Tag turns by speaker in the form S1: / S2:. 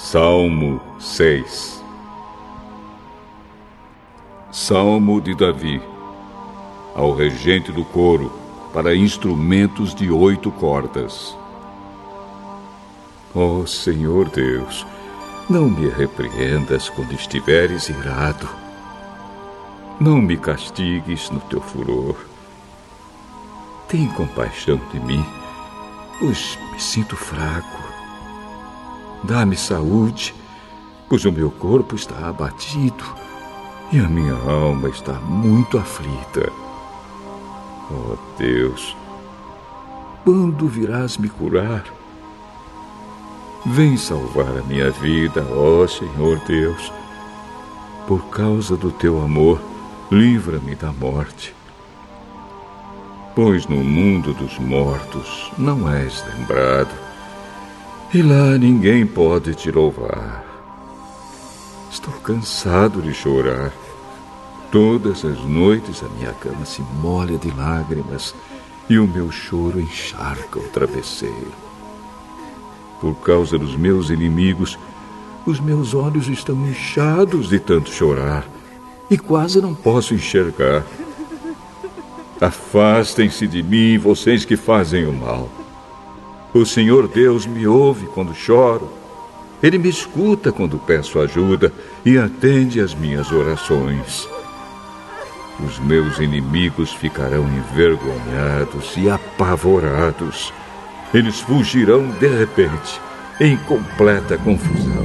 S1: Salmo 6 Salmo de Davi Ao regente do coro, para instrumentos de oito cordas. Ó oh, Senhor Deus, não me repreendas quando estiveres irado. Não me castigues no teu furor. Tem compaixão de mim, pois me sinto fraco. Dá-me saúde, pois o meu corpo está abatido e a minha alma está muito aflita. Oh Deus, quando virás me curar? Vem salvar a minha vida, ó Senhor Deus. Por causa do teu amor, livra-me da morte. Pois no mundo dos mortos não és lembrado e lá ninguém pode te louvar. Estou cansado de chorar. Todas as noites a minha cama se molha de lágrimas e o meu choro encharca o travesseiro. Por causa dos meus inimigos, os meus olhos estão inchados de tanto chorar e quase não posso enxergar. Afastem-se de mim, vocês que fazem o mal. O Senhor Deus me ouve quando choro. Ele me escuta quando peço ajuda e atende às minhas orações. Os meus inimigos ficarão envergonhados e apavorados. Eles fugirão de repente, em completa confusão.